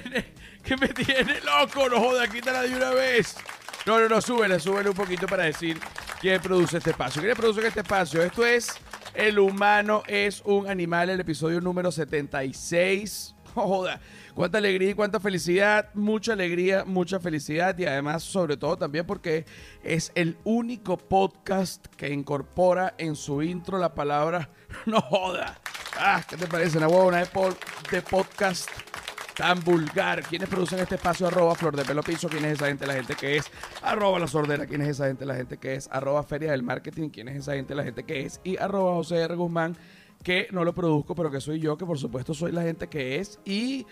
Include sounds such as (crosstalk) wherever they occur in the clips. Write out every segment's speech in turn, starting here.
tiene, que me tiene loco. No joda, quítala de una vez. No, no, no, súbele, súbele un poquito para decir quién produce este espacio. ¿Quién produce este espacio? Esto es El humano es un animal, el episodio número 76. Joda, cuánta alegría y cuánta felicidad, mucha alegría, mucha felicidad y además sobre todo también porque es el único podcast que incorpora en su intro la palabra (laughs) no joda. Ah, ¿qué te parece? Una huevona de, de podcast tan vulgar. ¿Quiénes producen este espacio? Arroba Flor de Pelo Piso. ¿Quién es esa gente? La gente que es. Arroba La Sordera. ¿Quién es esa gente? La gente que es. Arroba Feria del Marketing. ¿Quién es esa gente? La gente que es. Y arroba José R. Guzmán, que no lo produzco, pero que soy yo, que por supuesto soy la gente que es. Y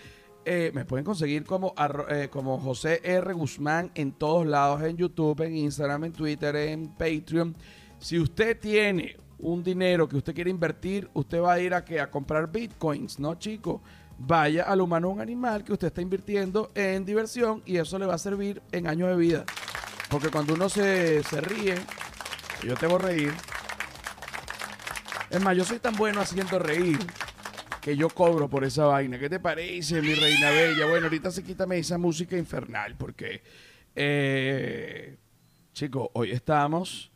eh, me pueden conseguir como, eh, como José R. Guzmán en todos lados, en YouTube, en Instagram, en Twitter, en Patreon. Si usted tiene un dinero que usted quiere invertir, usted va a ir a que a comprar bitcoins, ¿no, chico? Vaya al humano un animal que usted está invirtiendo en diversión y eso le va a servir en años de vida. Porque cuando uno se, se ríe, yo te voy a reír. Es más, yo soy tan bueno haciendo reír que yo cobro por esa vaina. ¿Qué te parece, mi reina bella? Bueno, ahorita se quítame esa música infernal porque, eh, chicos, hoy estamos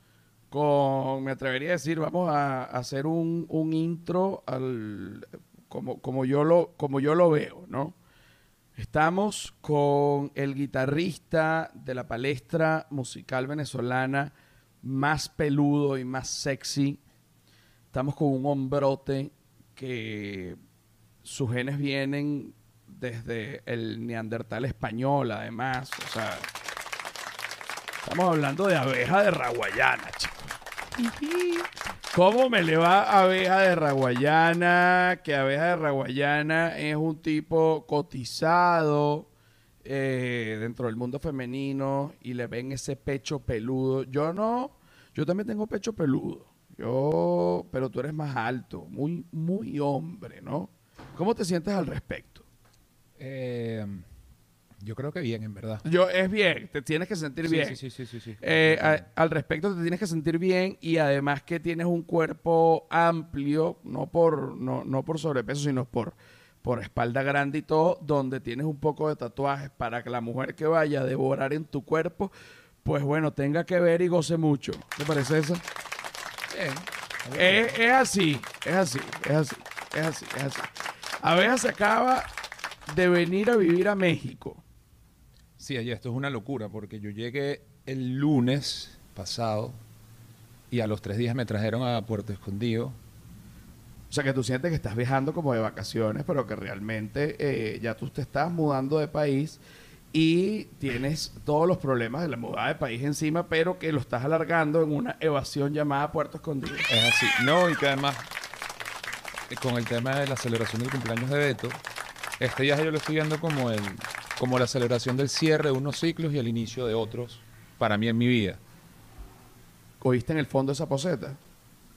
con, me atrevería a decir, vamos a, hacer un, un intro al, como, como, yo lo, como yo lo veo, ¿no? Estamos con el guitarrista de la palestra musical venezolana más peludo y más sexy. Estamos con un hombrote que sus genes vienen desde el neandertal español, además. O sea, estamos hablando de abeja de raguayana, chicos. ¿Cómo me le va abeja de raguayana? Que abeja de raguayana es un tipo cotizado eh, dentro del mundo femenino y le ven ese pecho peludo. Yo no, yo también tengo pecho peludo. Yo, pero tú eres más alto, muy, muy hombre, ¿no? ¿Cómo te sientes al respecto? Eh, yo creo que bien, en verdad. Yo, es bien, te tienes que sentir Sí, bien. Sí, sí, sí, sí, sí. Eh, a- al respecto te tienes que sentir bien y además que tienes un cuerpo amplio, no por, no, no por sobrepeso, sino por, por espalda grande y todo, donde tienes un poco de tatuajes para que la mujer que vaya a devorar en tu cuerpo, pues bueno, tenga que ver y goce mucho. ¿Te parece eso? Bien. Es, es así, es así, es así, es así, es así. Abeja se acaba de venir a vivir a México. Sí, oye, esto es una locura porque yo llegué el lunes pasado y a los tres días me trajeron a Puerto Escondido. O sea, que tú sientes que estás viajando como de vacaciones, pero que realmente eh, ya tú te estás mudando de país y tienes todos los problemas de la mudada de país encima, pero que lo estás alargando en una evasión llamada Puerto Escondido. Es así. No, y que además, eh, con el tema de la celebración del cumpleaños de Beto, este viaje yo lo estoy viendo como, el, como la celebración del cierre de unos ciclos y el inicio de otros para mí en mi vida. ¿Oíste en el fondo esa poseta?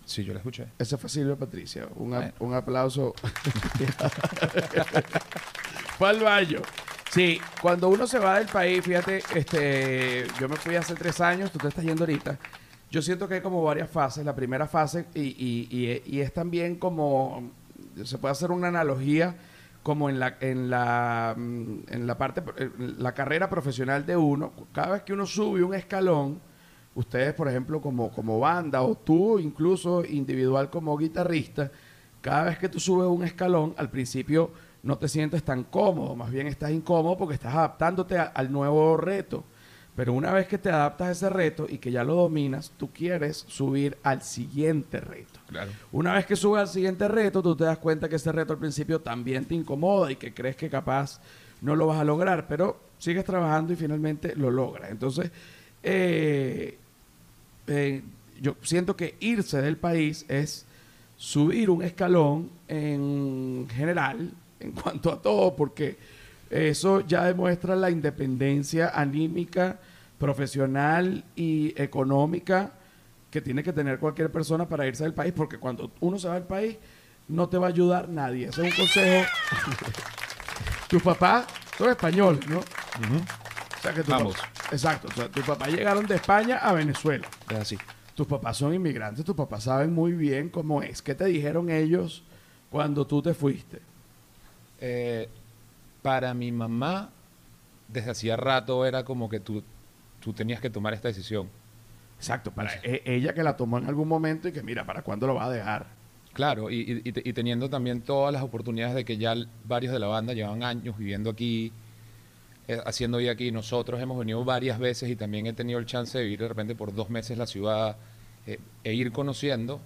Sí, yo la escuché. Ese fue Silvia Patricia. Un, Bueno. un aplauso. (laughs) fue al baño. Sí, cuando uno se va del país, fíjate, este, yo me fui hace tres años, tú te estás yendo ahorita. Yo siento que hay como varias fases. La primera fase, y, y- y- y es también como, se puede hacer una analogía como en la, en la, mm, en la parte, en la carrera profesional de uno. Cada vez que uno sube un escalón, ustedes, por ejemplo, como, como banda, o tú incluso individual como guitarrista, cada vez que tú subes un escalón, al principio no te sientes tan cómodo, más bien estás incómodo porque estás adaptándote al nuevo reto. Pero una vez que te adaptas a ese reto y que ya lo dominas, tú quieres subir al siguiente reto. Claro. Una vez que subes al siguiente reto, tú te das cuenta que ese reto al principio también te incomoda y que crees que capaz no lo vas a lograr, pero sigues trabajando y finalmente lo logras. Entonces, eh, eh, yo siento que irse del país es subir un escalón en general, en (laughs) cuanto a todo, porque eso ya demuestra la independencia anímica, profesional y económica que tiene que tener cualquier persona para irse del país, porque cuando uno se va del país no te va a ayudar nadie. Ese es un consejo. (laughs) Tus papás son españoles, ¿no? O sea que tu papá- exacto. O sea, tus papás llegaron de España a Venezuela. Es así. Tus papás son inmigrantes, tus papás saben muy bien cómo es. ¿Qué te dijeron ellos cuando tú te fuiste? Eh, para mi mamá, desde hacía rato era como que tú, tú tenías que tomar esta decisión. Exacto, para e- ella que la tomó en algún momento y que mira, ¿para cuándo lo va a dejar? Claro, y, y- y te- y teniendo también todas las oportunidades de que ya varios de la banda llevan años viviendo aquí, eh, haciendo vida aquí. Nosotros hemos venido varias veces y también he tenido el chance de vivir de repente por dos meses la ciudad eh, e ir conociendo.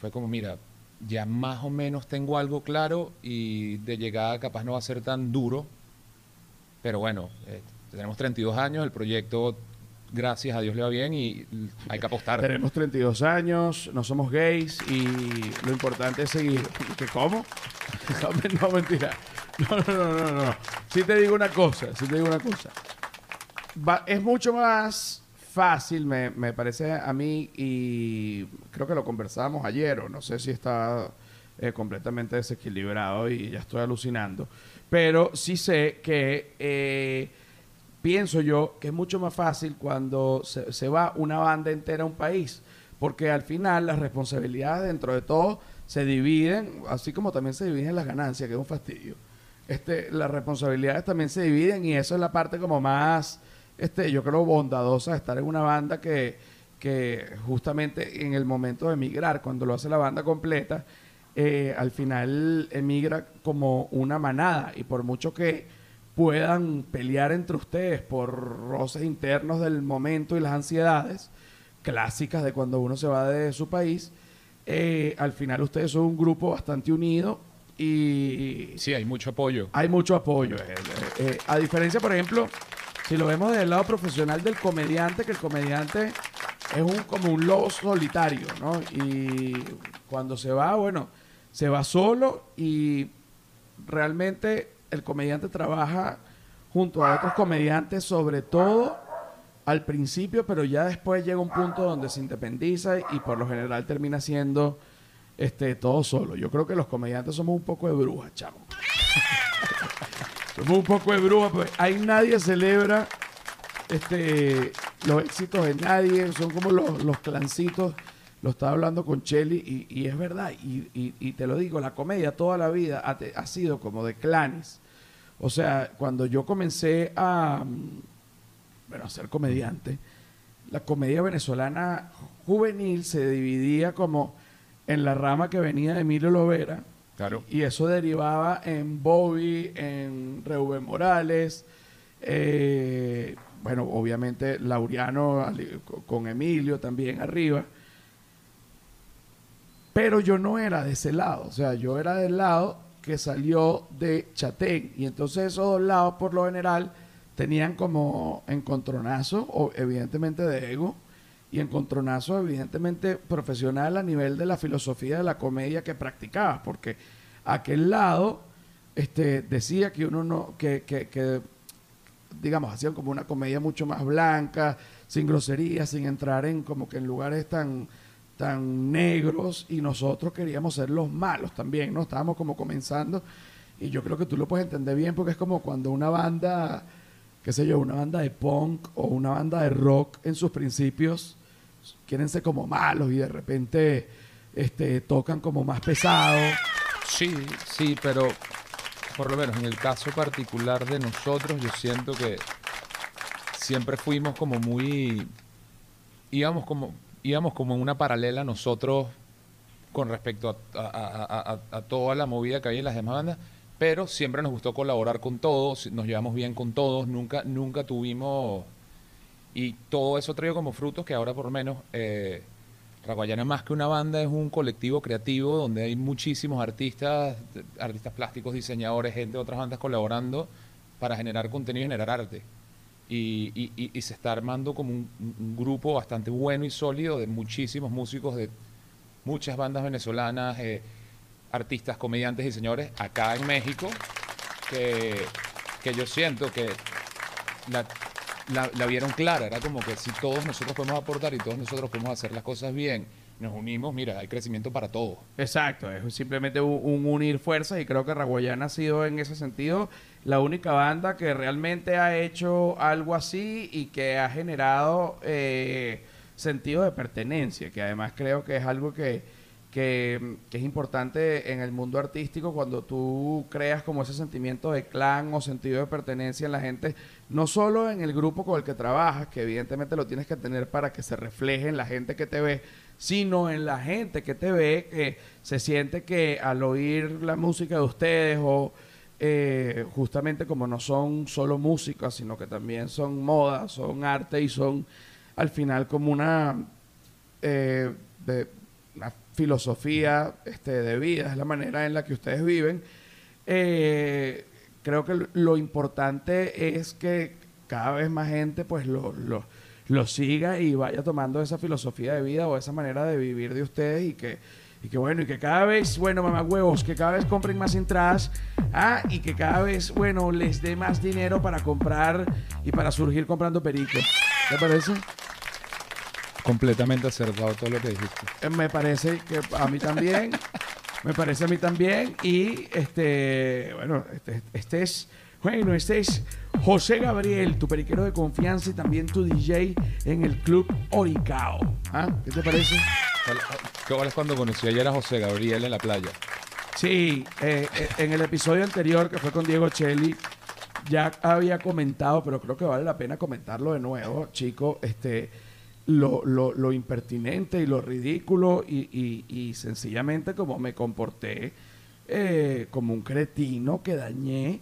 Fue como, mira, ya más o menos tengo algo claro y de llegada capaz no va a ser tan duro. Pero bueno, eh, tenemos 32 años, el proyecto, gracias a Dios, le va bien y hay que apostar. Tenemos 32 años, no somos gays y lo importante es seguir. (laughs) ¿Qué cómo? (laughs) No, mentira. No, no, no, no, no. Sí te digo una cosa, sí te digo una cosa. Es mucho más fácil, me, me parece a mí, y creo que lo conversábamos ayer, o no sé si está eh, completamente desequilibrado y ya estoy alucinando, pero sí sé que eh, pienso yo que es mucho más fácil cuando se, se va una banda entera a un país, porque al final las responsabilidades dentro de todo se dividen, así como también se dividen las ganancias, que es un fastidio. Este, las responsabilidades también se dividen y eso es la parte como más, este, yo creo, bondadosa de estar en una banda que, que justamente en el momento de emigrar, cuando lo hace la banda completa, eh, al final emigra como una manada y por mucho que puedan pelear entre ustedes por roces internos del momento y las ansiedades clásicas de cuando uno se va de su país, eh, al final ustedes son un grupo bastante unido y Sí, hay mucho apoyo. hay mucho apoyo. Eh, a diferencia, por ejemplo, si lo vemos desde el lado profesional del comediante, que el comediante es un como un lobo solitario, ¿no? Y cuando se va, bueno, se va solo y realmente el comediante trabaja junto a otros comediantes, sobre todo al principio, pero ya después llega un punto donde se independiza y por lo general termina siendo este, todo solo. Yo creo que los comediantes somos un poco de brujas, chamo. (laughs) somos un poco de brujas, pues ahí nadie celebra este, los éxitos de nadie, son como los, los clancitos. Lo estaba hablando con Chelly y, es verdad, y, y- te lo digo, la comedia toda la vida ha sido como de clanes. O sea, cuando yo comencé a, mm, bueno, a ser comediante, la comedia venezolana juvenil se dividía como en la rama que venía de Emilio Lovera, Y eso derivaba en Bobby, en Reuben Morales, eh, bueno, obviamente co- con Emilio también arriba. Pero yo no era de ese lado, o sea, yo era del lado que salió de Chatén. Y entonces esos dos lados, por lo general, tenían como encontronazo, o evidentemente de ego, y encontronazo evidentemente profesional a nivel de la filosofía de la comedia que practicabas, porque aquel lado este, decía que uno no, que, que, que, digamos, hacían como una comedia mucho más blanca, sin groserías, sin entrar en como que en lugares tan, tan negros, y nosotros queríamos ser los malos también, ¿no? Estábamos como comenzando, y yo creo que tú lo puedes entender bien, porque es como cuando una banda, qué sé yo, una banda de punk o una banda de rock en sus principios quieren ser como malos y de repente este, tocan como más pesado. Sí, sí, pero por lo menos en el caso particular de nosotros, yo siento que siempre fuimos como muy. íbamos como, íbamos como en una paralela nosotros con respecto a, a- a- a- toda la movida que había en las demás bandas, pero siempre nos gustó colaborar con todos, nos llevamos bien con todos, nunca, nunca tuvimos. Y todo eso trajo como frutos que ahora por lo menos. Eh, Raguayana más que una banda es un colectivo creativo donde hay muchísimos artistas, artistas plásticos, diseñadores, gente de otras bandas colaborando para generar contenido y generar arte. Y, y- y- se está armando como un, un grupo bastante bueno y sólido de muchísimos músicos de muchas bandas venezolanas, eh, artistas, comediantes, diseñadores acá en México, que, que yo siento que la, la, la vieron clara. Era como que si todos nosotros podemos aportar y todos nosotros podemos hacer las cosas bien, nos unimos, mira, hay crecimiento para todos. Exacto, es simplemente un, un unir fuerzas y creo que Raguayana ha sido en ese sentido la única banda que realmente ha hecho algo así y que ha generado eh, sentido de pertenencia, que además creo que es algo que, que, es importante en el mundo artístico cuando tú creas como ese sentimiento de clan o sentido de pertenencia en la gente, no solo en el grupo con el que trabajas, que evidentemente lo tienes que tener para que se refleje en la gente que te ve, sino en la gente que te ve, que se siente que al oír la música de ustedes o eh, justamente como no son solo música, sino que también son moda, son arte y son al final como una, eh, de, una filosofía este, de vida, es la manera en la que ustedes viven. Eh, creo que lo importante es que cada vez más gente pues lo, lo, lo siga y vaya tomando esa filosofía de vida o esa manera de vivir de ustedes y que y que bueno, y que cada vez, bueno, mamá huevos, que cada vez compren más entradas, ah, y que cada vez, bueno, les dé más dinero para comprar y para surgir comprando perico. ¿Te parece? Completamente acertado todo lo que dijiste. Eh, Me parece que a mí también. me parece a mí también. Y este, bueno, este, este es, bueno, este es José Gabriel, tu periquero de confianza y también tu DJ en el club Oricao. ¿Ah? ¿Qué te parece? ¿Qué es cuando conocí ayer a José Gabriel en la playa? Sí, eh, eh, en el episodio anterior que fue con Diego Cheli, ya había comentado, pero creo que vale la pena comentarlo de nuevo, chico, este, lo, lo, lo impertinente y lo ridículo y, y- y sencillamente como me comporté eh, como un cretino que dañé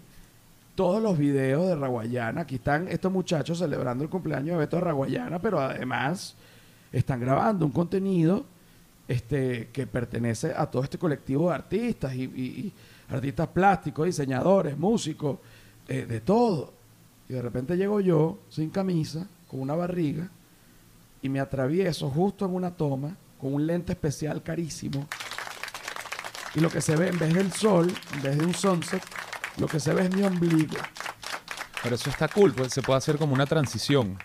todos los videos de Raguayana. Aquí están estos muchachos celebrando el cumpleaños de Beto de Raguayana, pero además están grabando un contenido este, que pertenece a todo este colectivo de artistas y, artistas plásticos, diseñadores, músicos, eh, de todo. Y de repente llego yo sin camisa, con una barriga, y me atravieso justo en una toma con un lente especial carísimo. Y lo que se ve, en vez del sol, en vez de un sunset, lo que se ve es mi ombligo. Pero eso está cool, pues se puede hacer como una transición.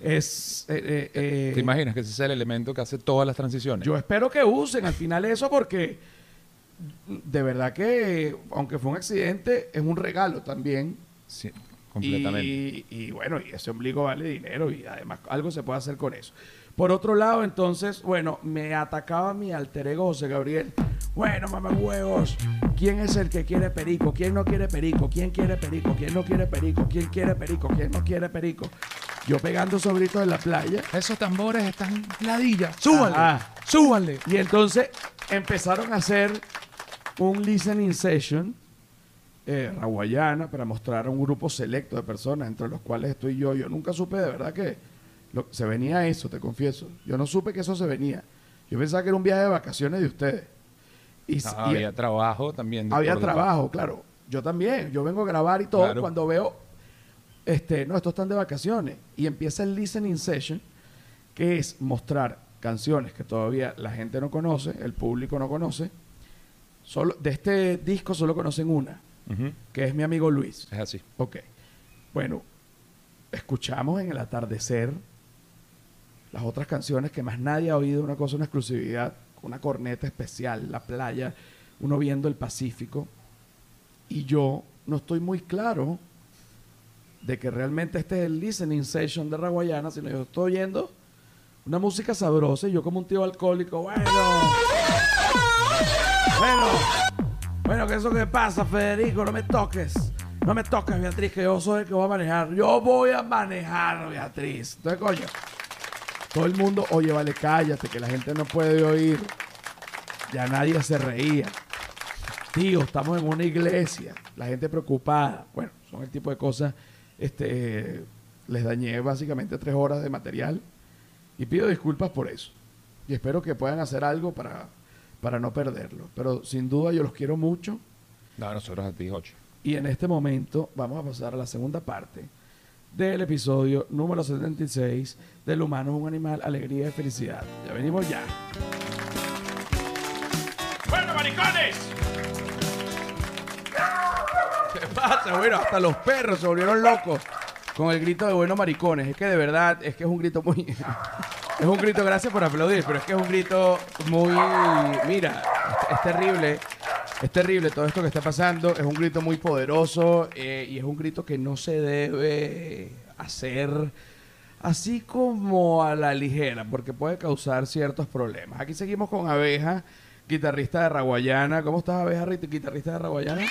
Es. eh, eh, eh, ¿Te imaginas que ese es el elemento que hace todas las transiciones? Yo espero que usen al final eso porque de verdad que, aunque fue un accidente, es un regalo también. Sí, completamente. Y, y bueno, y ese ombligo vale dinero y además algo se puede hacer con eso. Por otro lado, entonces, bueno, me atacaba mi alter ego José Gabriel. Bueno, mamá huevos, ¿quién es el que quiere perico? ¿Quién no quiere perico? ¿Quién quiere perico? ¿Quién no quiere perico? ¿Quién quiere perico? ¿Quién no quiere perico? Yo pegando sobritos en la playa. Esos tambores están ladillas. ¡Súbanle! Ajá. ¡Súbanle! Y entonces empezaron a hacer un listening session eh, raguayana para mostrar a un grupo selecto de personas, entre los cuales estoy yo. Yo nunca supe de verdad que lo- se venía eso, te confieso. Yo no supe que eso se venía. Yo pensaba que era un viaje de vacaciones de ustedes. Y, Ah, y- había trabajo también. había trabajo, claro. Yo también. Yo vengo a grabar y todo. Claro. Cuando veo, este, no, estos están de vacaciones. Y empieza el listening session, que es mostrar canciones que todavía la gente no conoce, el público no conoce. Solo, de este disco solo conocen una, Que es mi amigo Luis. Es así. Ok. Bueno, escuchamos en el atardecer las otras canciones que más nadie ha oído, una cosa, una exclusividad, una corneta especial, la playa, uno viendo el Pacífico. Y yo no estoy muy claro de que realmente este es el listening session de Raguayana, sino yo estoy oyendo una música sabrosa y yo como un tío alcohólico, bueno, (laughs) bueno, bueno, que eso que pasa, Federico, no me toques. No me toques, Beatriz, que yo soy el que voy a manejar. Yo voy a manejar, Beatriz. Entonces, coño, todo el mundo, oye, vale, cállate, que la gente no puede oír. Ya nadie se reía. Tío, estamos en una iglesia. La gente preocupada. Bueno, son el tipo de cosas. Este, les dañé básicamente tres horas de material. Y pido disculpas por eso. Y espero que puedan hacer algo para, para no perderlo. Pero sin duda yo los quiero mucho. No, nosotros a ti, Ocho. Y en este momento vamos a pasar a la segunda parte del episodio número 76 del humano es un animal, alegría y felicidad. Ya venimos ya. ¡Bueno, maricones! ¿Qué pasa? Bueno, hasta los perros se volvieron locos con el grito de buenos maricones. Es que de verdad, es que es un grito muy... (laughs) es un grito, gracias por aplaudir, pero es que es un grito muy... Mira, es, terrible. Es terrible todo esto que está pasando. Es un grito muy poderoso eh, y es un grito que no se debe hacer así como a la ligera, porque puede causar ciertos problemas. Aquí seguimos con Abeja, guitarrista de Raguayana. ¿Cómo estás, Abeja, guitarrista de Raguayana?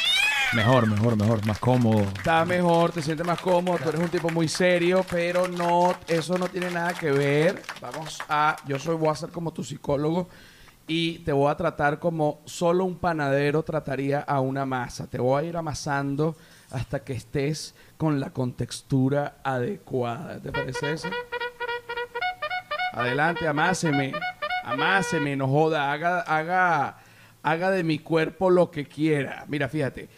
Mejor, mejor, mejor, más cómodo. Está mejor, te sientes más cómodo, tú eres un tipo muy serio, pero no, eso no tiene nada que ver. Vamos a, yo soy, voy a ser como tu psicólogo y te voy a tratar como solo un panadero trataría a una masa. Te voy a ir amasando hasta que estés con la contextura adecuada. ¿Te parece eso? Adelante, amáseme. Amáseme, no joda. Haga, haga, haga de mi cuerpo lo que quiera. Mira, fíjate.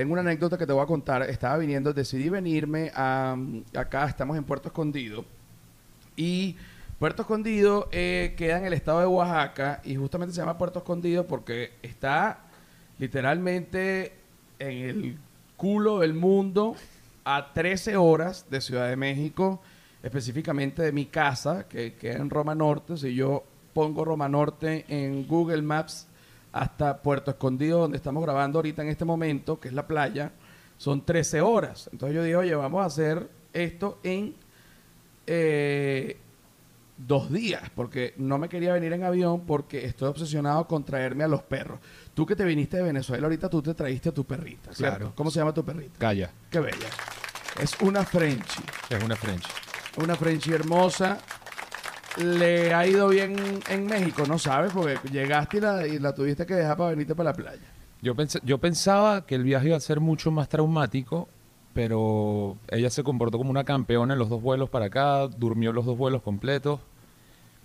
Tengo una anécdota que te voy a contar. Estaba viniendo, decidí venirme a, acá, estamos en Puerto Escondido. Y Puerto Escondido eh, queda en el estado de Oaxaca y justamente se llama Puerto Escondido porque está literalmente en el culo del mundo a 13 horas de Ciudad de México, específicamente de mi casa, que queda en Roma Norte. Si yo pongo Roma Norte en Google Maps hasta Puerto Escondido, donde estamos grabando ahorita en este momento, que es la playa, son 13 horas. Entonces yo dije, oye, vamos a hacer esto en eh, dos días, porque no me quería venir en avión porque estoy obsesionado con traerme a los perros. Tú que te viniste de Venezuela ahorita, tú te traíste a tu perrita, ¿cierto? Claro. ¿Cómo se llama tu perrita? Calla, Qué bella. Es una Frenchie. es una French. Una Frenchie hermosa. Le ha ido bien en México, ¿no sabes? Porque llegaste y la, y la tuviste que dejar para venirte para la playa. Yo, pensé- yo pensaba que el viaje iba a ser mucho más traumático, pero ella se comportó como una campeona en los dos vuelos para acá, durmió los dos vuelos completos.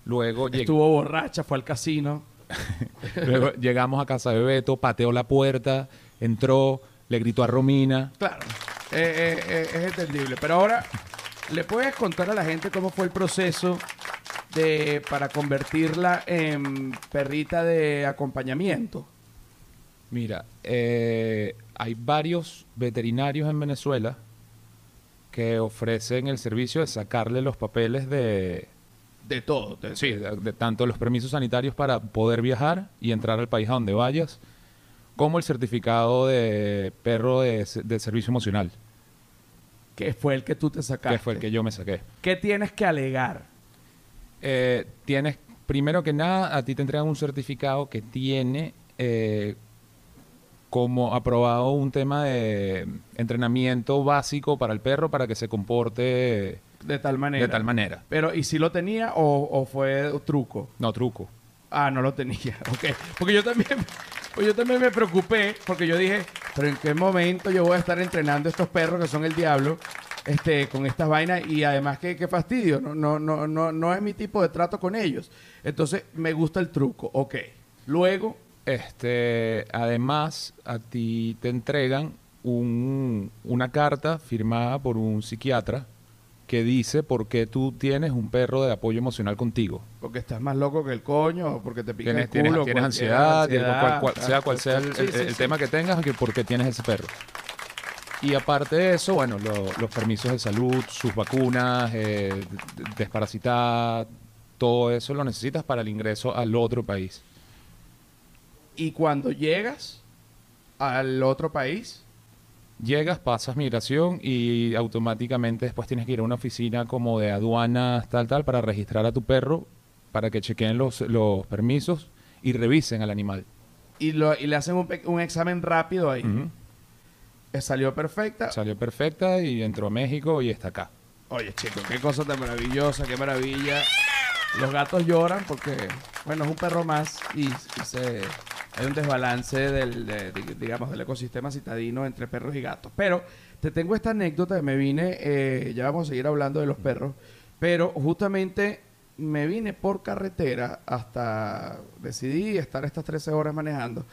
Luego, Estuvo borracha, fue al casino. (laughs) luego llegamos a casa de Beto, pateó la puerta, entró, le gritó a Romina. Claro, eh, eh, eh, es entendible. Pero ahora, ¿le puedes contar a la gente cómo fue el proceso de para convertirla en perrita de acompañamiento? Mira, eh, hay varios veterinarios en Venezuela que ofrecen el servicio de sacarle los papeles de, De todo. de- sí, de, de tanto los permisos sanitarios para poder viajar y entrar al país a donde vayas, como el certificado de perro de, de servicio emocional, Que fue el que tú te sacaste. que fue el que yo me saqué. ¿Qué tienes que alegar? Eh, tienes, primero que nada, a ti te entregan un certificado que tiene eh, como aprobado un tema de entrenamiento básico para el perro para que se comporte De tal manera. de tal manera. Pero, ¿y si lo tenía o, o fue truco? No, truco. Ah, no lo tenía. (laughs) Ok. Porque yo también, pues yo también me preocupé porque yo dije, pero ¿en qué momento yo voy a estar entrenando a estos perros que son el diablo este, con estas vainas? Y además, qué, qué fastidio. No, no, no, no, no es mi tipo de trato con ellos. Entonces, me gusta el truco. Ok. Luego, Este, además, a ti te entregan un- una carta firmada por un psiquiatra que dice por qué tú tienes un perro de apoyo emocional contigo. porque estás más loco que el coño, o porque te pica Tienes, el culo. tienes ansiedad, tienes ansiedad, cual- cual- sea cual sea el, tema que tengas, que por qué tienes ese perro. Y aparte de eso, bueno, lo- los permisos de salud, sus vacunas, eh, desparasitar, todo eso lo necesitas para el ingreso al otro país. Y cuando llegas al otro país, Llegas, pasas migración y automáticamente después tienes que ir a una oficina como de aduanas, tal, tal, para registrar a tu perro, para que chequeen los, los permisos y revisen al animal. y, lo, y le hacen un, un examen rápido ahí. Eh, Salió perfecta. Salió perfecta y entró a México y está acá. Oye, chico, qué cosa tan maravillosa, qué maravilla. Los gatos lloran porque, bueno, es un perro más y, y se, hay un desbalance del, de- de- digamos, del ecosistema citadino entre perros y gatos. Pero te tengo esta anécdota que me vine, eh, ya vamos a seguir hablando de los perros, pero justamente me vine por carretera hasta, decidí estar estas 13 horas manejando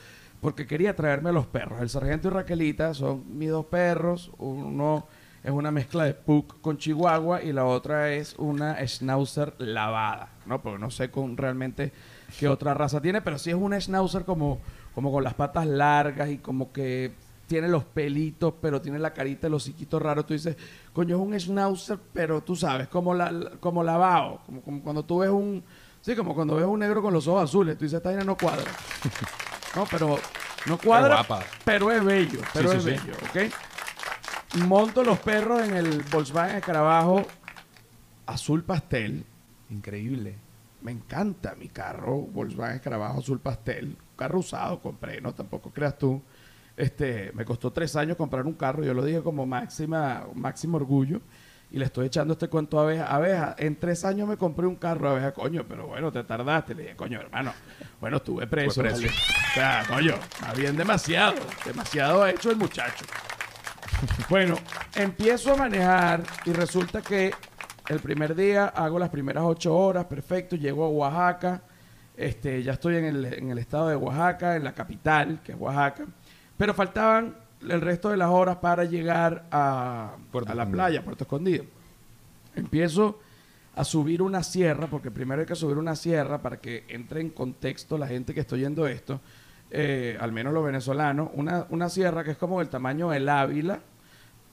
porque quería traerme a los perros. El sargento y Raquelita son mis dos perros, uno es una mezcla de Pug con Chihuahua y la otra es una Schnauzer lavada, ¿no? Porque no sé con realmente qué otra raza tiene, pero sí es una Schnauzer como, como con las patas largas y como que tiene los pelitos, pero tiene la carita, los hociquitos raros. Tú dices, coño, es un Schnauzer, pero tú sabes, como, la, como lavado, como, cuando tú ves un... Sí, como cuando ves un negro con los ojos azules, tú dices, esta no cuadra. (laughs) No, pero no cuadra, guapa. pero es bello, pero Sí, es sí, bello, ¿ok? Monto los perros en el Volkswagen Escarabajo azul pastel. Increíble. Me encanta mi carro, Volkswagen Escarabajo azul pastel. Un carro usado compré, no tampoco creas tú. Este, me costó tres años comprar un carro, yo lo dije como máxima, máximo orgullo. Y le estoy echando este cuento a abeja. Abeja, en tres años me compré un carro, abeja, coño, pero bueno, te tardaste. Le dije, coño, hermano, bueno, estuve preso. Fue preso. ¿vale? O sea, coño, más bien demasiado. Demasiado ha hecho el muchacho. (laughs) Bueno, empiezo a manejar y resulta que el primer día hago las primeras ocho horas, perfecto, llego a Oaxaca, este, ya estoy en el, en el estado de Oaxaca, en la capital, que es Oaxaca, pero faltaban el resto de las horas para llegar a, a la playa, Puerto Escondido. Empiezo a subir una sierra, porque primero hay que subir una sierra para que entre en contexto la gente que está oyendo esto, eh, al menos los venezolanos, una, una sierra que es como del tamaño del Ávila,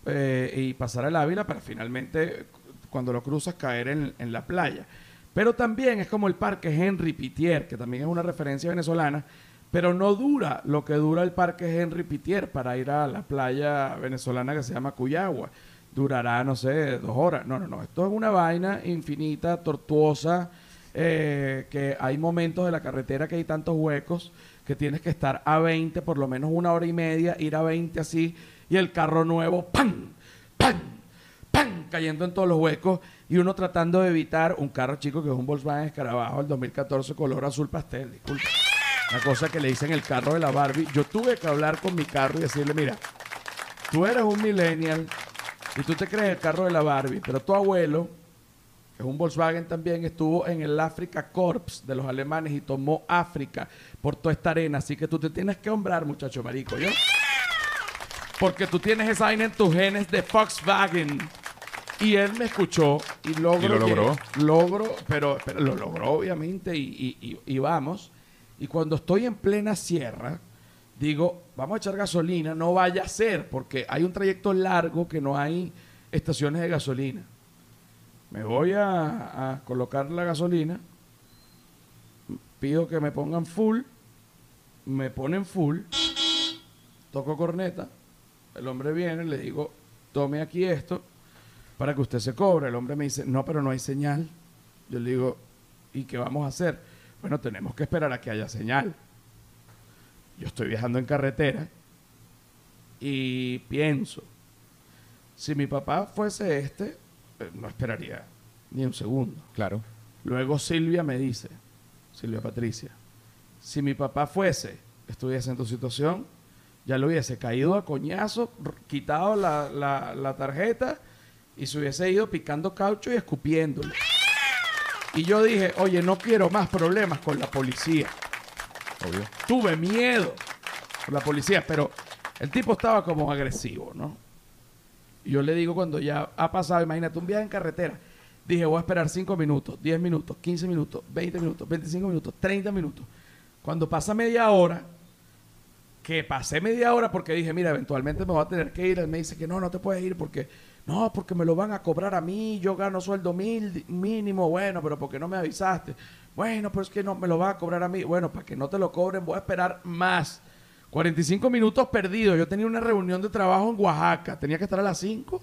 eh, y pasar el Ávila para finalmente, cuando lo cruzas, caer en, en la playa. Pero también es como el parque Henry Pitier, que también es una referencia venezolana, pero no dura lo que dura el parque Henry Pitier para ir a la playa venezolana que se llama Cuyagua. Durará, no sé, dos horas. No, no, no. Esto es una vaina infinita, tortuosa, eh, que hay momentos de la carretera que hay tantos huecos que tienes que estar a 20, por lo menos una hora y media, ir a 20 así, y el carro nuevo, ¡pam! ¡pam! ¡pam! cayendo en todos los huecos y uno tratando de evitar un carro chico que es un Volkswagen Escarabajo del 2014 color azul pastel, disculpa. Una cosa que le dicen el carro de la Barbie. Yo tuve que hablar con mi carro y decirle, mira, tú eres un millennial y tú te crees el carro de la Barbie, pero tu abuelo, que es un Volkswagen también, estuvo en el Africa Corps de los alemanes y tomó África por toda esta arena. Así que tú te tienes que hombrar, muchacho marico, ¿yo? Porque tú tienes esa vaina en tus genes de Volkswagen. Y él me escuchó y logró. Y lo logró. que- logro, pero, pero lo logró obviamente y- y vamos. Y cuando estoy en plena sierra, digo, vamos a echar gasolina, no vaya a ser, porque hay un trayecto largo que no hay estaciones de gasolina. Me voy a, colocar la gasolina, pido que me pongan full, me ponen full, toco corneta, el hombre viene, le digo, tome aquí esto para que usted se cobre. El hombre me dice, no, pero no hay señal. Yo le digo, ¿y qué vamos a hacer? Bueno, tenemos que esperar a que haya señal. Yo estoy viajando en carretera y pienso, si mi papá fuese este, eh, no esperaría ni un segundo. Claro. Luego Silvia me dice, Silvia Patricia, si mi papá fuese, estuviese en tu situación, ya lo hubiese caído a coñazo, quitado la, la- la tarjeta y se hubiese ido picando caucho y escupiéndole. Y yo dije, oye, no quiero más problemas con la policía. Obvio. Tuve miedo por la policía, pero el tipo estaba como agresivo, ¿no? Y yo le digo cuando ya ha pasado, imagínate, un viaje en carretera. Dije, voy a esperar 5 minutos, 10 minutos, 15 minutos, 20 minutos, 25 minutos, 30 minutos. Cuando pasa media hora, que pasé media hora porque dije, mira, eventualmente me voy a tener que ir. Él me dice que no, no te puedes ir porque, no, porque me lo van a cobrar a mí, yo gano sueldo mil, mínimo, bueno, pero porque no me avisaste. Bueno, pero es que no me lo van a cobrar a mí. Bueno, para que no te lo cobren, voy a esperar más. 45 minutos perdidos. Yo tenía una reunión de trabajo en Oaxaca, tenía que estar a las 5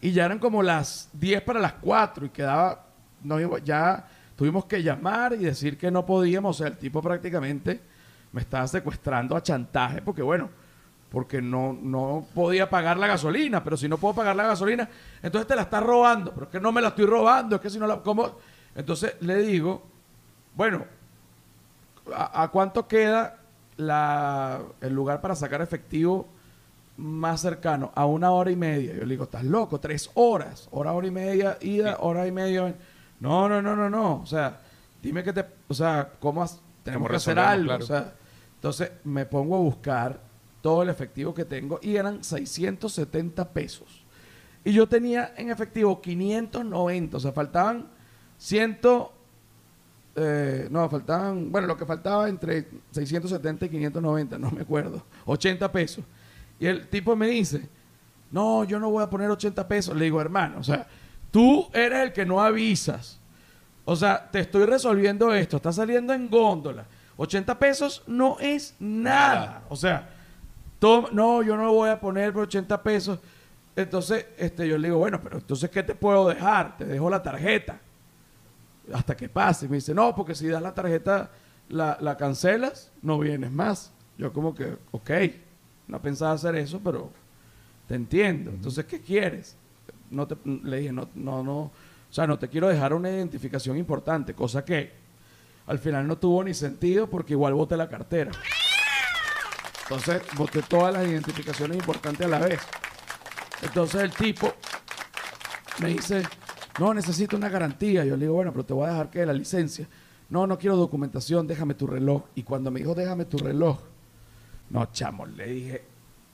y ya eran como las 10 para las 4 y quedaba, no, ya tuvimos que llamar y decir que no podíamos. O sea, el tipo prácticamente me estaba secuestrando a chantaje porque, bueno, porque no, no podía pagar la gasolina, pero si no puedo pagar la gasolina, entonces te la estás robando, pero es que no me la estoy robando, es que si no la... ¿cómo? Entonces le digo, bueno, ¿a, a cuánto queda la, el lugar para sacar efectivo más cercano? A una hora y media. Yo le digo, estás loco, tres horas, hora, hora y media, ida, hora y media. No, no, no, no, no. O sea, dime que te, o sea, ¿cómo has- tenemos ¿Cómo que hacer algo? Claro. O sea, entonces me pongo a buscar todo el efectivo que tengo y eran 670 pesos. Y yo tenía en efectivo 590, o sea, faltaban 100, eh, no, faltaban, bueno, lo que faltaba entre 670 y 590, no me acuerdo, 80 pesos. Y el tipo me dice, no, yo no voy a poner 80 pesos. Le digo, hermano, o sea, tú eres el que no avisas. O sea, te estoy resolviendo esto, está saliendo en góndola. 80 pesos no es nada. Nada. O sea, no, yo no voy a poner por 80 pesos. Entonces, este, yo le digo, bueno, pero entonces, ¿qué te puedo dejar? Te dejo la tarjeta. Hasta que pase. Me dice, no, porque si das la tarjeta, la, la cancelas, no vienes más. Yo como que, ok, no pensaba hacer eso, pero te entiendo. Entonces, ¿qué quieres? No te, le dije, no, no, no, o sea, no te quiero dejar una identificación importante, cosa que al final no tuvo ni sentido porque igual boté la cartera. Entonces, boté todas las identificaciones importantes a la vez. Entonces el tipo me dice, no, necesito una garantía. Yo le digo, bueno, pero te voy a dejar que la licencia. No, no quiero documentación, déjame tu reloj. Y cuando me dijo, déjame tu reloj, no, chamo, le dije,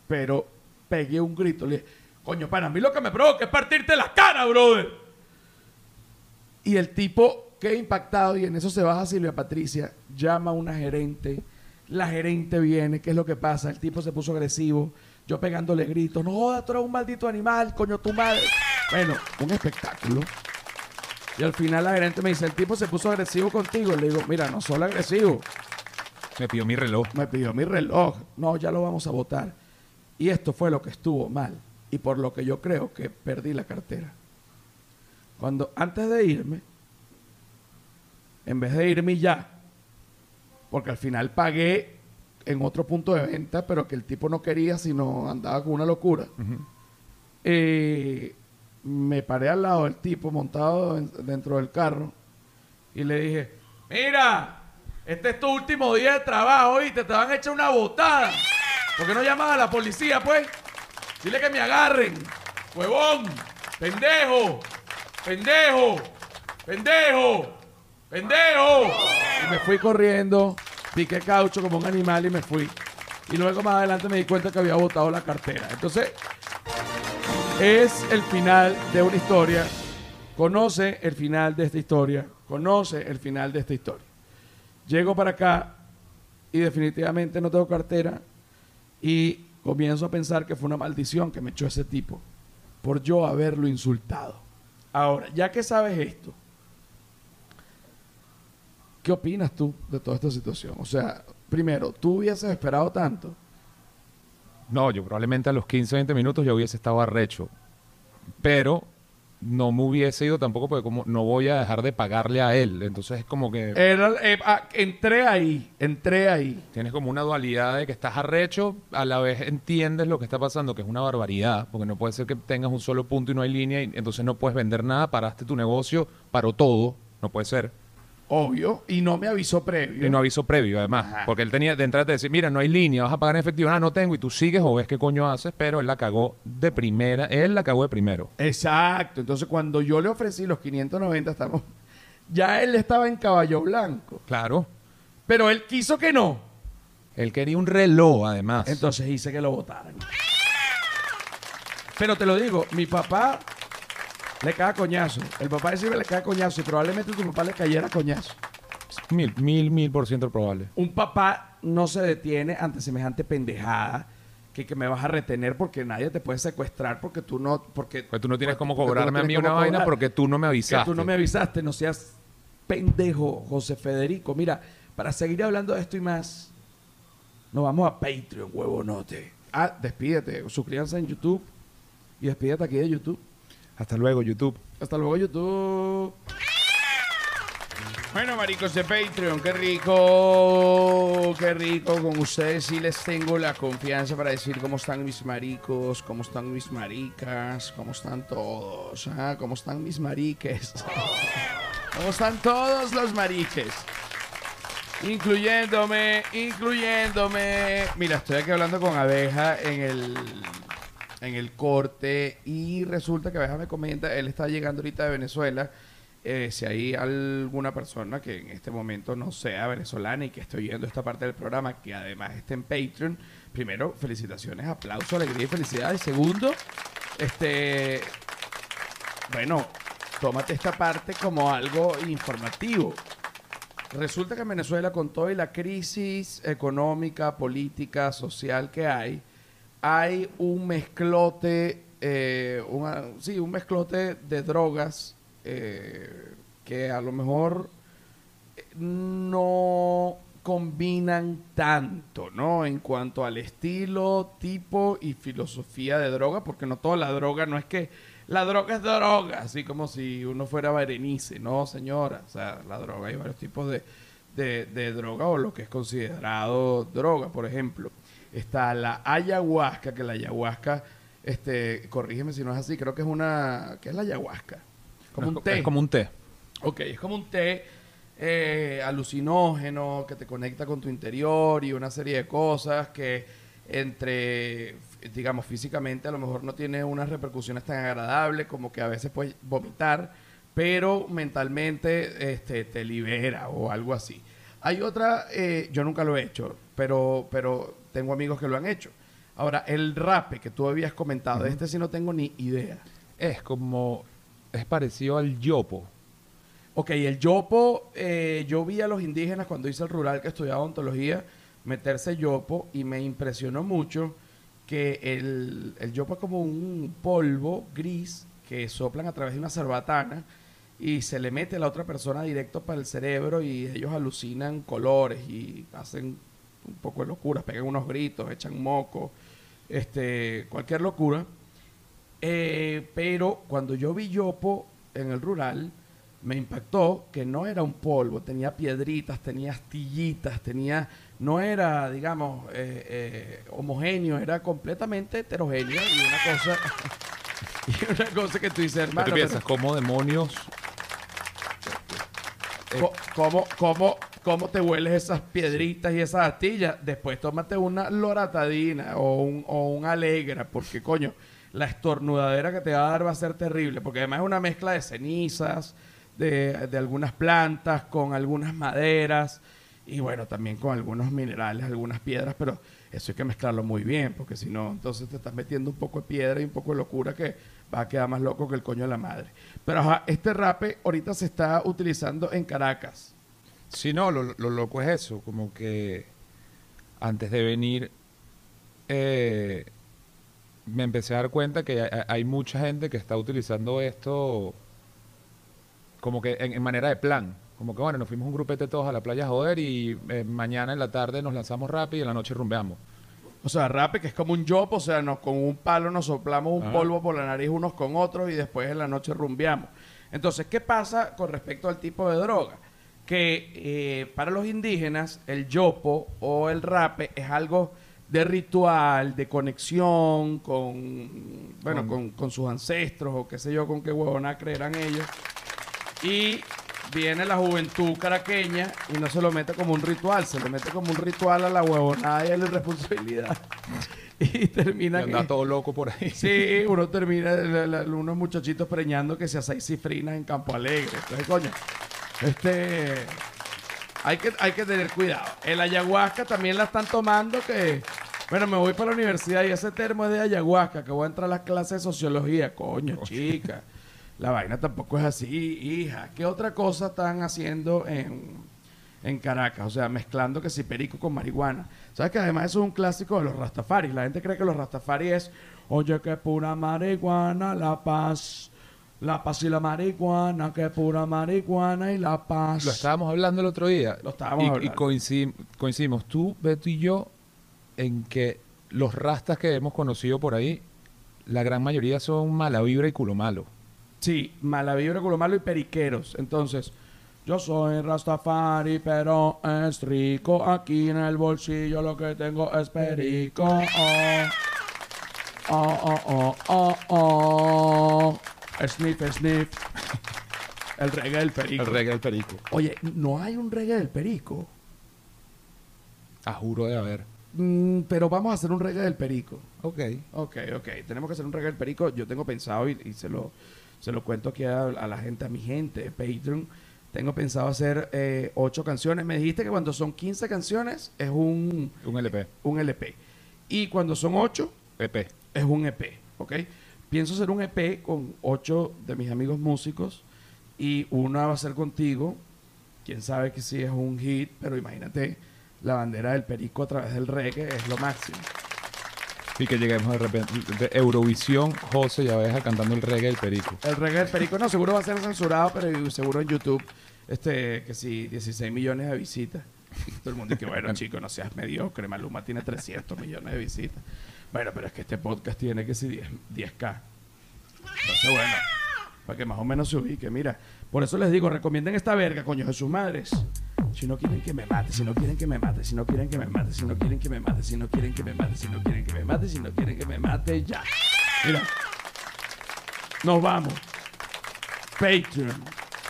pero pegué un grito. Le dije, coño, para mí lo que me provoca es partirte la cara, brother. Y el tipo queda impactado y en eso se baja Silvia Patricia, llama a una gerente. La gerente viene, ¿qué es lo que pasa? El tipo se puso agresivo, yo pegándole gritos, no jodas, tú eres un maldito animal, coño tu madre. Bueno, un espectáculo. Y al final la gerente me dice, el tipo se puso agresivo contigo. Le digo, mira, no solo agresivo, Me pidió mi reloj. me pidió mi reloj. No, ya lo vamos a votar. Y esto fue lo que estuvo mal. Y por lo que yo creo que perdí la cartera. Cuando antes de irme, en vez de irme ya, porque al final pagué en otro punto de venta, pero que el tipo no quería, sino andaba con una locura. Eh, me paré al lado del tipo montado en- dentro del carro y le dije, mira, este es tu último día de trabajo y te, te van a echar una botada. ¿Por qué no llamas a la policía, pues? Dile que me agarren. Huevón, pendejo, pendejo, pendejo, pendejo. Y me fui corriendo, piqué caucho como un animal y me fui. Y luego más adelante me di cuenta que había botado la cartera. Entonces, es el final de una historia. Conoce el final de esta historia. Conoce el final de esta historia. Llego para acá y definitivamente no tengo cartera y comienzo a pensar que fue una maldición que me echó ese tipo por yo haberlo insultado. Ahora, ya que sabes esto, ¿qué opinas tú de toda esta situación? O sea, primero, ¿tú hubieses esperado tanto? No, yo probablemente a los 15, 20 minutos ya hubiese estado arrecho. Pero no me hubiese ido tampoco porque como no voy a dejar de pagarle a él. Entonces es como que Era, eh, ah, entré ahí, entré ahí. tienes como una dualidad de que estás arrecho, a la vez entiendes lo que está pasando, que es una barbaridad, porque no puede ser que tengas un solo punto y no hay línea y entonces no puedes vender nada, paraste tu negocio, paró todo, no puede ser. Obvio, y no me avisó previo. Y no aviso previo, además. Ajá. Porque él tenía de entrada te decir, mira, no hay línea, vas a pagar en efectivo. Ah, no tengo. Y tú sigues o ves qué coño haces, pero él la cagó de primera. Él la cagó de primero. Exacto. Entonces, cuando yo le ofrecí los 590, estamos. (laughs) Ya él estaba en caballo blanco. Claro. Pero él quiso que no. Él quería un reloj, además. Entonces hice que lo votaran. Pero te lo digo, mi papá le cae coñazo. El papá de Silvia le cae coñazo y probablemente tu papá le cayera coñazo. Mil, mil, mil por ciento probable. Un papá no se detiene ante semejante pendejada que, que me vas a retener porque nadie te puede secuestrar porque tú no... Porque, Pues tú no tienes cómo no cobrarme a mí una vaina porque tú no me Que avisaste. tú no me avisaste, no seas pendejo, José Federico. Mira, para seguir hablando de esto y más, nos vamos a Patreon, huevonote. Ah, despídete, suscríbanse en YouTube y despídete aquí de YouTube. Hasta luego, YouTube. Hasta luego, YouTube. Bueno, maricos de Patreon, qué rico, qué rico. Con ustedes sí les tengo la confianza para decir cómo están mis maricos, cómo están mis maricas, cómo están todos, ah, cómo están mis mariques. (laughs) ¿Cómo están todos los mariques? Incluyéndome, incluyéndome. Mira, estoy aquí hablando con Abeja en el, en el corte y resulta que Abeja me comenta, él está llegando ahorita de Venezuela. eh, si hay alguna persona que en este momento no sea venezolana y que esté oyendo esta parte del programa, que además esté en Patreon, primero, felicitaciones, aplauso, alegría y felicidades. Segundo, este, bueno, tómate esta parte como algo informativo. Resulta que en Venezuela, con toda la crisis económica, política, social que hay, hay un mezclote, eh, sí, un mezclote de drogas eh, que a lo mejor no combinan tanto, ¿no? En cuanto al estilo, tipo y filosofía de droga, porque no toda la droga no es que la droga es droga, así como si uno fuera Berenice, no, señora. O sea, la droga hay varios tipos de, de, de droga o lo que es considerado droga, por ejemplo. Está la ayahuasca, que la ayahuasca, este, corrígeme si no es así, creo que es una, ¿qué es la ayahuasca? Como un té. Es como un té. Ok, es como un té eh, alucinógeno que te conecta con tu interior y una serie de cosas que entre, digamos, físicamente a lo mejor no tiene unas repercusiones tan agradables como que a veces puedes vomitar, pero mentalmente este, te libera o algo así. Hay otra, eh, yo nunca lo he hecho, pero, pero tengo amigos que lo han hecho. Ahora, el rape que tú habías comentado, este sí no tengo ni idea. Es como... Es parecido al yopo. Ok, el yopo, eh, yo vi a los indígenas cuando hice el rural que estudiaba ontología meterse yopo y me impresionó mucho que el, el yopo es como un polvo gris que soplan a través de una cerbatana y se le mete a la otra persona directo para el cerebro y ellos alucinan colores y hacen un poco de locuras, pegan unos gritos, echan moco, este, cualquier locura. Eh, pero cuando yo vi yopo en el rural, me impactó que no era un polvo, tenía piedritas, tenía astillitas, tenía, no era, digamos, eh, eh, homogéneo, era completamente heterogéneo y una cosa, (laughs) y una cosa que tú dices, ¿Qué hermano, tú piensas? ¿Cómo demonios? ¿cómo, cómo, cómo te hueles esas piedritas y esas astillas? Después tómate una loratadina o un, o un alegra, porque coño, la estornudadera que te va a dar va a ser terrible, porque además es una mezcla de cenizas, de, de algunas plantas, con algunas maderas y bueno, también con algunos minerales, algunas piedras, pero eso hay que mezclarlo muy bien, porque si no, entonces te estás metiendo un poco de piedra y un poco de locura que va a quedar más loco que el coño de la madre. Pero este rape ahorita se está utilizando en Caracas. Sí, no, lo, lo loco es eso, como que antes de venir eh, me empecé a dar cuenta que hay, hay mucha gente que está utilizando esto como que en, en manera de plan. Como que bueno, nos fuimos un grupete todos a la playa a joder y eh, mañana en la tarde nos lanzamos rápido y en la noche rumbeamos. O sea, rape que es como un yopo, o sea, nos, con un palo nos soplamos un Ajá. polvo por la nariz unos con otros y después en la noche rumbeamos. Entonces, ¿qué pasa con respecto al tipo de droga? Que eh, para los indígenas el yopo o el rape es algo de ritual, de conexión con, bueno, Con- con, sus ancestros o qué sé yo, con qué huevona creerán ellos. Y viene la juventud caraqueña y no se lo mete como un ritual, se le mete como un ritual a la huevonada y a la irresponsabilidad. (laughs) y termina Y anda que- todo loco por ahí. Sí, uno termina, la- la- unos muchachitos preñando que se hace cifrinas en Campo Alegre. Entonces, coño, este... Hay que, hay que tener cuidado. El ayahuasca también la están tomando que... Bueno, me voy para la universidad y ese termo es de ayahuasca, que voy a entrar a las clases de sociología. Coño, chica. La vaina tampoco es así, hija. ¿Qué otra cosa están haciendo en, en Caracas? O sea, mezclando que si perico con marihuana. ¿Sabes que además eso es un clásico de los Rastafari? La gente cree que los Rastafari es, oye, que pura marihuana, la paz. La paz y la marihuana, que pura marihuana y la paz. Lo estábamos hablando el otro día. Lo estábamos y, hablando. Y coincid- coincidimos tú, Beto y yo en que los rastas que hemos conocido por ahí, la gran mayoría son mala vibra y culo malo. Sí, mala vibra, culo malo y periqueros. Entonces, yo soy Rastafari, pero es rico. Aquí en el bolsillo lo que tengo es perico. Oh, oh, oh, oh, oh, oh. Sniff, sniff. El reggae del perico. El reggae del perico. Oye, ¿no hay un reggae del perico? A juro de haber. Mm, pero vamos a hacer un reggae del perico. Ok. Ok, ok. Tenemos que hacer un reggae del perico. Yo tengo pensado y, y se lo se lo cuento aquí a, a la gente, a mi gente, Patreon. Tengo pensado hacer eh, ocho canciones. Me dijiste que cuando son 15 canciones es un, Un LP. un LP. Y cuando son ocho EP. es un EP, ¿ok? Pienso hacer un EP con ocho de mis amigos músicos y una va a ser contigo. Quién sabe que si es un hit, pero imagínate la bandera del perico a través del reggae es lo máximo. Y que lleguemos de repente de Eurovisión, José ya ves cantando el reggae del perico. El reggae del perico, no, seguro va a ser censurado, pero seguro en YouTube este, que sí, 16 millones de visitas. Todo el mundo dice, bueno, (laughs) chico, no seas mediocre. Maluma tiene 300 millones de visitas. Bueno, pero es que este podcast tiene que sí 10, 10K. Entonces, bueno, para que más o menos se ubique. Mira, por eso les digo, recomienden esta verga, coño, de sus madres. Si no quieren que me mate, si no quieren que me mate, si no quieren que me mate, si no quieren que me mate, si no quieren que me mate, si no quieren que me mate, si no quieren que me mate, ya. Mira, nos vamos. Patreon.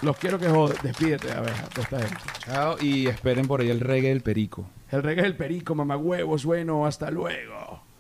Los quiero que joden. Despídete, a ver, de esta gente. Chao y esperen por ahí el reggae del perico. El reggae del perico, mamagüevos, bueno, hasta luego.